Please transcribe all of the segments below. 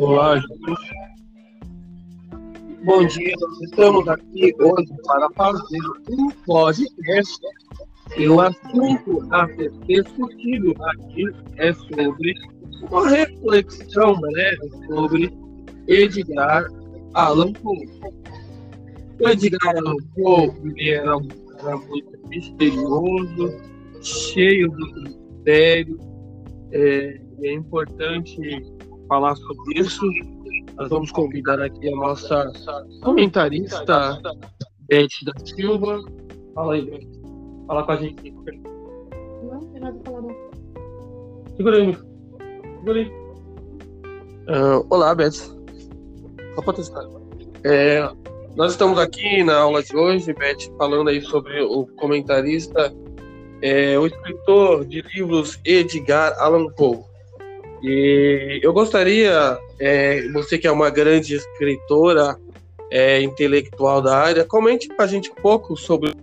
Olá, Jesus. Bom dia, estamos aqui hoje para fazer um podcast e o assunto a ser discutido aqui é sobre uma reflexão breve sobre Edgar Allan Poe. O Edgar Allan Poe era, era muito misterioso, cheio de mistério, é, é importante falar sobre isso. Nós vamos convidar aqui a nossa comentarista Beth da Silva. Fala aí, Beth. Fala com a gente. Não, não tem nada pra falar não. Segura aí, Segura aí. Uh, olá, Beth. Só pode testar. É, nós estamos aqui na aula de hoje, Beth, falando aí sobre o comentarista, é, o escritor de livros Edgar Allan Poe. E eu gostaria, é, você que é uma grande escritora, é, intelectual da área, comente para a gente um pouco sobre.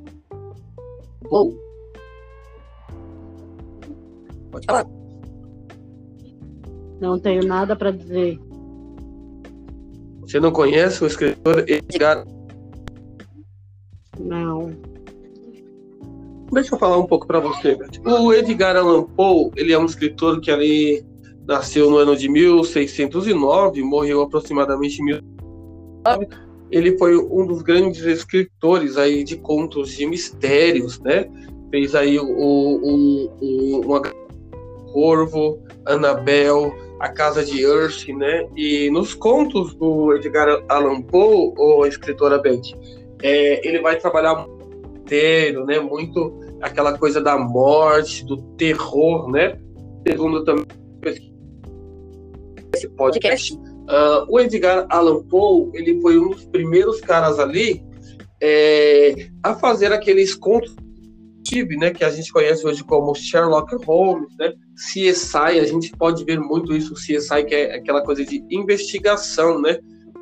Pode falar. Não tenho nada para dizer. Você não conhece o escritor Edgar? Não. Deixa eu falar um pouco para você. O Edgar Allan Poe, ele é um escritor que ali nasceu no ano de 1609, morreu aproximadamente em 1909. Ele foi um dos grandes escritores aí de contos de mistérios, né? Fez aí o, o, o uma Corvo, Annabel, a Casa de Ursh, né? E nos contos do Edgar Allan Poe, ou escritora Beth, é, ele vai trabalhar mistério, né? Muito aquela coisa da morte, do terror, né? Segundo também esse podcast, uh, o Edgar Allan Poe ele foi um dos primeiros caras ali é, a fazer aqueles contos né, que a gente conhece hoje como Sherlock Holmes, né, CSI, a gente pode ver muito isso, CSI, que é aquela coisa de investigação, né,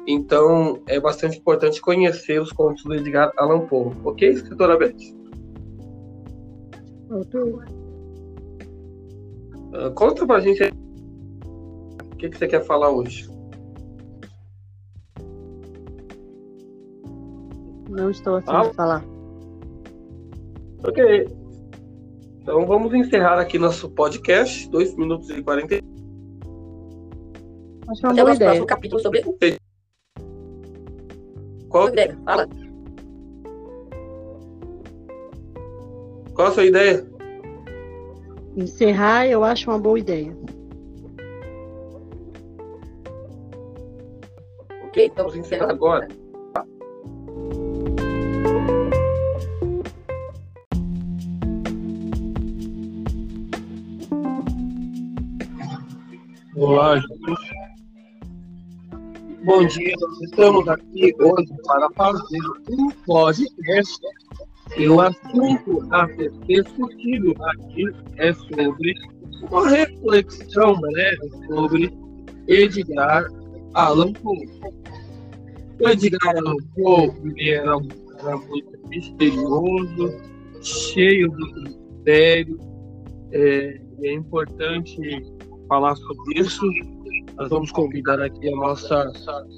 então é bastante importante conhecer os contos do Edgar Allan Poe, ok, escritora Beth? Uh, conta pra gente o que, que você quer falar hoje. Não estou afim ah. de falar. Ok. Então vamos encerrar aqui nosso podcast, 2 minutos e 40. Acho uma boa ideia. capítulo sobre Qual ideia? Fala. Qual a sua ideia? Encerrar eu acho uma boa ideia. Ok, então vamos encerrar agora. Olá, Jesus. Bom dia, estamos aqui hoje para fazer um podcast e o assunto a ser discutido aqui é sobre uma reflexão breve sobre Edgar Allan Poe. O Edgar Allan Poe ele era, era muito misterioso, cheio de mistério, é, é importante falar sobre isso, nós vamos convidar aqui a nossa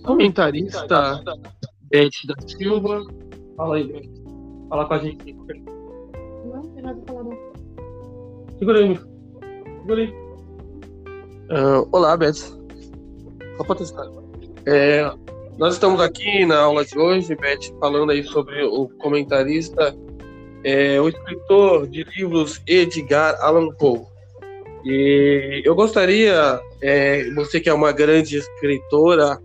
comentarista Beth da Silva. Fala aí, Beth. Fala com a gente. Não, não tem nada pra falar não. Segura aí, Segura aí. Uh, olá, Beth. Só testar. É, nós estamos aqui na aula de hoje, Beth, falando aí sobre o comentarista, é, o escritor de livros Edgar Allan Poe. E eu gostaria, é, você que é uma grande escritora,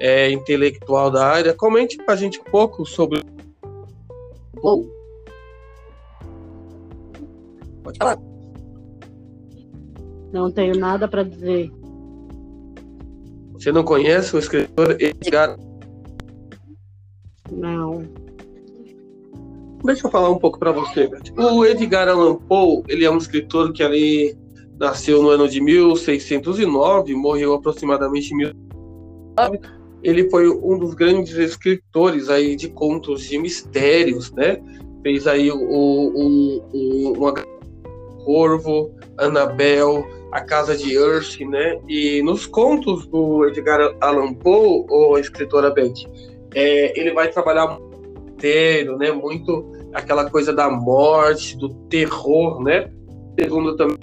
é, intelectual da área, comente para a gente um pouco sobre. Bom. Pode falar. Não tenho nada para dizer. Você não conhece o escritor Edgar? Não. Deixa eu falar um pouco para você. O Edgar Allan Poe, ele é um escritor que ali nasceu no ano de 1609, morreu aproximadamente em 1909. Ele foi um dos grandes escritores aí de contos de mistérios, né? Fez aí o, o, o uma Corvo, Annabel, A Casa de Earth, né? E nos contos do Edgar Allan Poe, ou escritora Beth, é, ele vai trabalhar inteiro, né? Muito aquela coisa da morte, do terror, né? Segundo também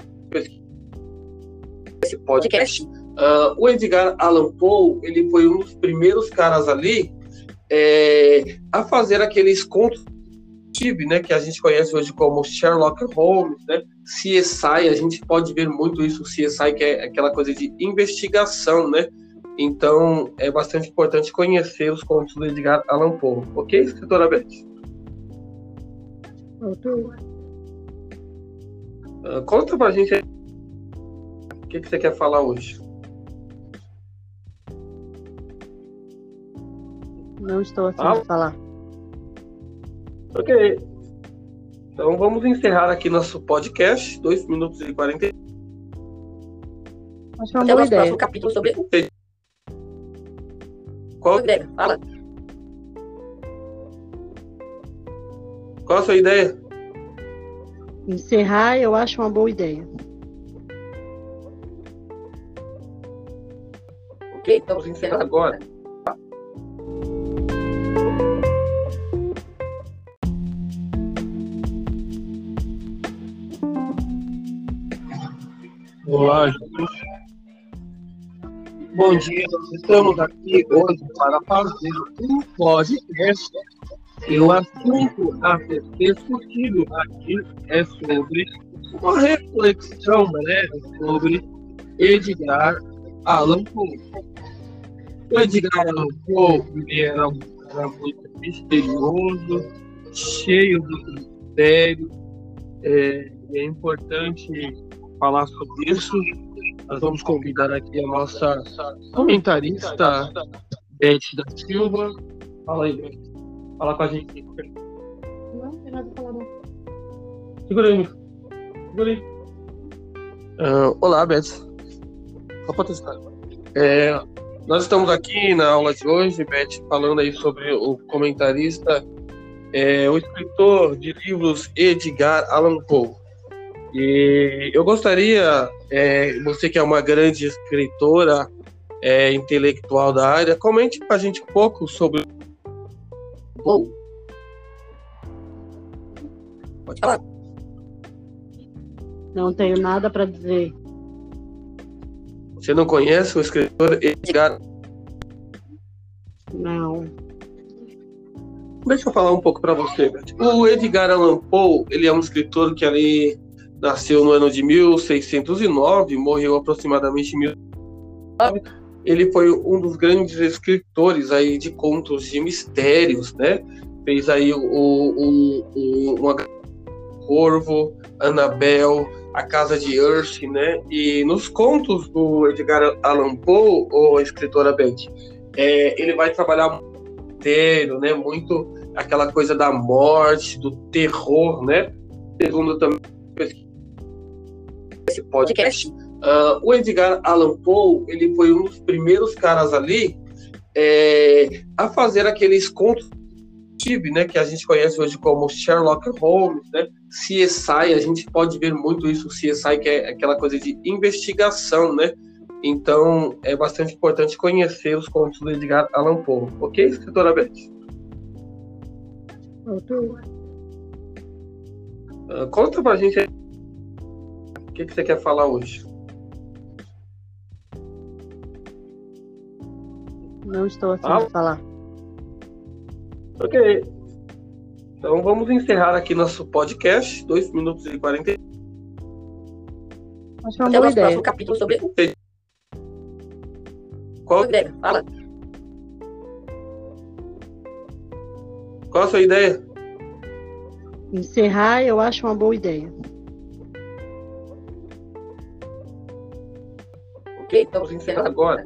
esse podcast, uh, o Edgar Allan Poe, ele foi um dos primeiros caras ali é, a fazer aqueles contos né, que a gente conhece hoje como Sherlock Holmes, né, CSI, a gente pode ver muito isso, CSI, que é aquela coisa de investigação, né, então é bastante importante conhecer os contos do Edgar Allan Poe, ok, escritora Beth? Uh, conta pra gente o que, que você quer falar hoje. Não estou afim ah. de falar. Ok. Então vamos encerrar aqui nosso podcast, 2 minutos e 40. Acho uma boa ideia. capítulo sobre. Qual ideia? Fala. Qual a sua ideia? Encerrar, eu acho uma boa ideia. Ok, então vamos encerrar agora. Olá, Jesus. Bom dia, nós estamos aqui hoje para fazer um podcast e o assunto a ser discutido aqui é sobre uma reflexão breve sobre Edgar Allan Poe. O Edgar Allan Poe era um cara muito misterioso, cheio de mistério, é, é importante falar sobre isso, nós vamos convidar aqui a nossa comentarista Beth da Silva. Fala aí, Beth. Fala com a gente. Não, não tem nada pra falar não. Segura aí, Segura aí. Uh, olá, Beth. Só pode testar. É, nós estamos aqui na aula de hoje, Beth, falando aí sobre o comentarista, é, o escritor de livros Edgar Allan Poe. E eu gostaria, é, você que é uma grande escritora, é, intelectual da área, comente para a gente um pouco sobre. Oh. Pode falar. Não tenho nada para dizer. Você não conhece o escritor Edgar? Não. Deixa eu falar um pouco para você. O Edgar Allan Poe, ele é um escritor que ali nasceu no ano de 1609, morreu aproximadamente em 1909. Ele foi um dos grandes escritores aí de contos de mistérios, né? Fez aí o, o, o uma Corvo, Annabel, A Casa de Earth, né? E nos contos do Edgar Allan Poe, ou escritora Beth, é, ele vai trabalhar inteiro, né? Muito aquela coisa da morte, do terror, né? Segundo também esse podcast, uh, o Edgar Allan Poe ele foi um dos primeiros caras ali é, a fazer aqueles contos né, que a gente conhece hoje como Sherlock Holmes, né, CSI, a gente pode ver muito isso, CSI, que é aquela coisa de investigação, né, então é bastante importante conhecer os contos do Edgar Allan Poe, ok, escritora Beth? Uh, conta pra gente que, que você quer falar hoje? Não estou afim ah. de falar. Ok. Então vamos encerrar aqui nosso podcast, 2 minutos e 40. Acho uma boa ideia. capítulo sobre. Qual ideia? Fala. Qual a sua ideia? Encerrar, eu acho uma boa ideia. Ok, então vamos encerrar agora.